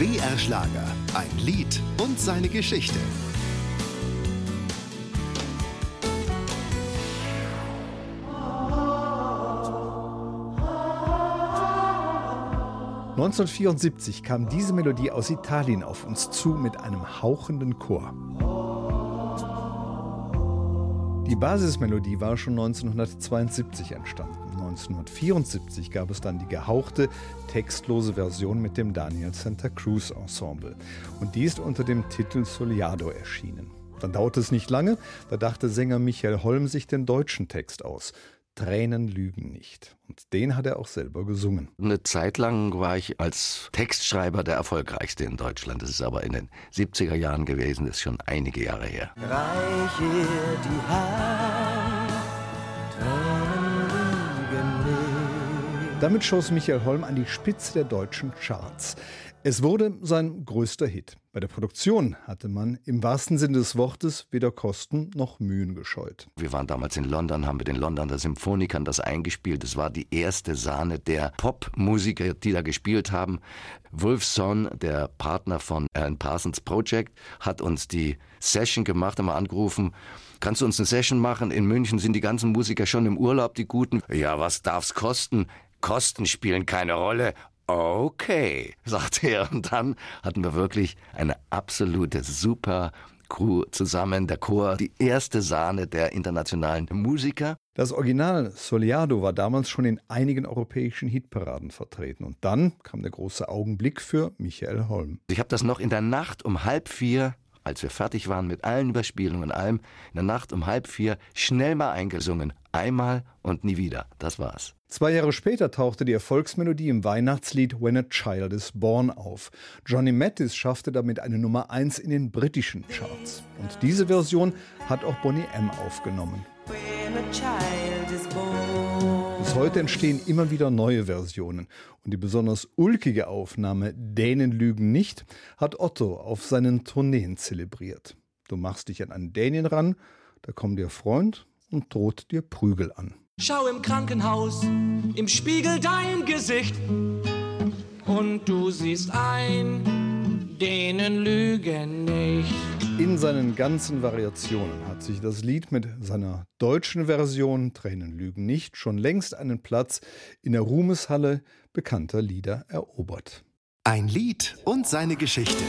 BR Schlager. Ein Lied und seine Geschichte. (1974) kam diese Melodie aus Italien auf uns zu mit einem hauchenden Chor. Die Basismelodie war schon 1972 entstanden. 1974 gab es dann die gehauchte, textlose Version mit dem Daniel Santa Cruz Ensemble. Und die ist unter dem Titel Soliado erschienen. Dann dauerte es nicht lange, da dachte Sänger Michael Holm sich den deutschen Text aus. Tränen lügen nicht. Und den hat er auch selber gesungen. Eine Zeit lang war ich als Textschreiber der erfolgreichste in Deutschland. Das ist aber in den 70er Jahren gewesen, das ist schon einige Jahre her. Reich ihr die Hand, Tränen lügen nicht. Damit schoss Michael Holm an die Spitze der deutschen Charts. Es wurde sein größter Hit. Bei der Produktion hatte man im wahrsten Sinne des Wortes weder Kosten noch Mühen gescheut. Wir waren damals in London, haben mit den Londoner Symphonikern das eingespielt. Es war die erste Sahne der Popmusiker, die da gespielt haben. Wolfson, der Partner von Alan Parsons Project, hat uns die Session gemacht, haben wir angerufen. Kannst du uns eine Session machen? In München sind die ganzen Musiker schon im Urlaub, die guten. Ja, was darf's kosten? Kosten spielen keine Rolle. Okay, sagte er. Und dann hatten wir wirklich eine absolute super Crew zusammen, der Chor, die erste Sahne der internationalen Musiker. Das Original Soliado war damals schon in einigen europäischen Hitparaden vertreten. Und dann kam der große Augenblick für Michael Holm. Ich habe das noch in der Nacht um halb vier als wir fertig waren mit allen Überspielungen und allem, in der Nacht um halb vier schnell mal eingesungen. Einmal und nie wieder. Das war's. Zwei Jahre später tauchte die Erfolgsmelodie im Weihnachtslied When a Child is Born auf. Johnny Mattis schaffte damit eine Nummer 1 in den britischen Charts. Und diese Version hat auch Bonnie M. aufgenommen. When a child is born. Bis heute entstehen immer wieder neue Versionen. Und die besonders ulkige Aufnahme Dänen lügen nicht hat Otto auf seinen Tourneen zelebriert. Du machst dich an einen Dänien ran, da kommt dir Freund und droht dir Prügel an. Schau im Krankenhaus im Spiegel dein Gesicht und du siehst ein, denen lügen nicht. In seinen ganzen Variationen hat sich das Lied mit seiner deutschen Version Tränen lügen nicht schon längst einen Platz in der Ruhmeshalle bekannter Lieder erobert. Ein Lied und seine Geschichte.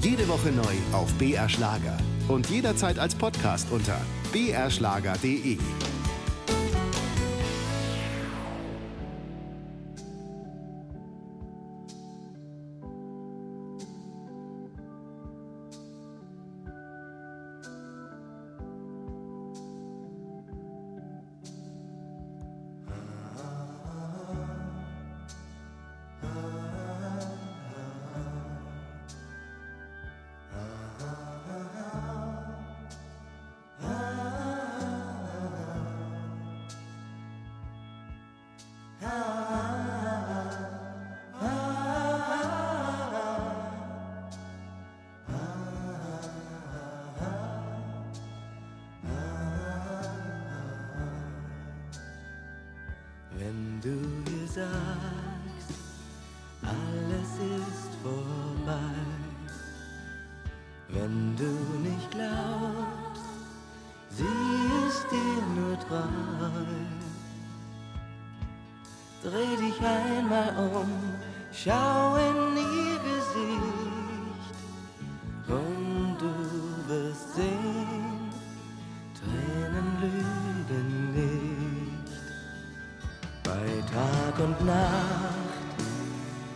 Jede Woche neu auf BR Schlager und jederzeit als Podcast unter brschlager.de. Wenn du ihr sagst, alles ist vorbei. Wenn du nicht glaubst, sie ist dir nur treu. Dreh dich einmal um, schau in ihr Gesicht und und Nacht,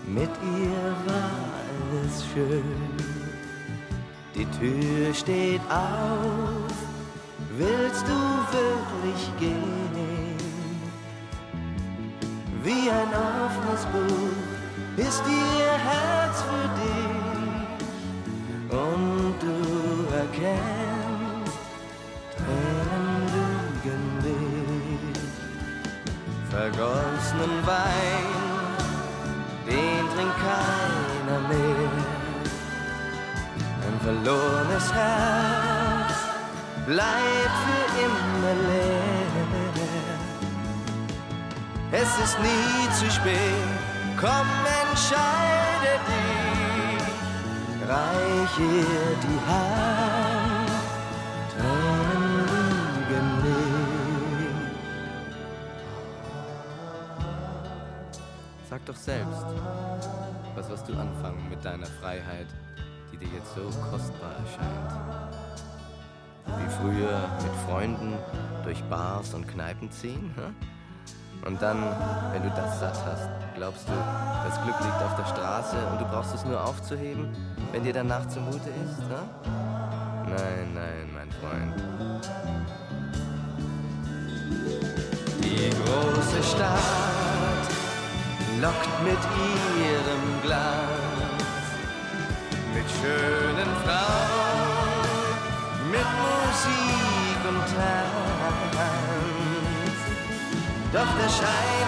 mit ihr war alles schön. Die Tür steht auf, willst du wirklich gehen? Wie ein offenes Buch ist ihr Herz für dich und du erkennst, Tränen lügen nicht. Vergossenen Wein, den trinkt keiner mehr. Ein verlorenes Herz bleibt für immer leer. Es ist nie zu spät, komm, entscheide dich. reich ihr die Hand, Sag doch selbst, was wirst du anfangen mit deiner Freiheit, die dir jetzt so kostbar erscheint? Wie früher mit Freunden durch Bars und Kneipen ziehen? Hm? Und dann, wenn du das satt hast, glaubst du, das Glück liegt auf der Straße und du brauchst es nur aufzuheben, wenn dir danach zumute ist? Hm? Nein, nein, mein Freund. Die große Stadt lockt mit ihrem Glas, mit schönen Frauen, mit Musik und Tanz. Doch der Schein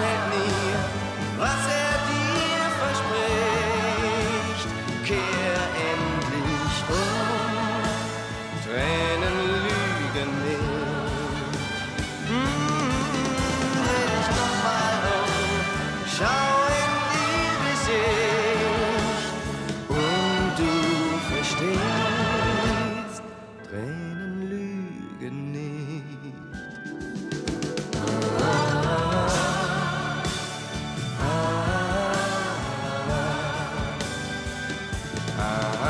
uh,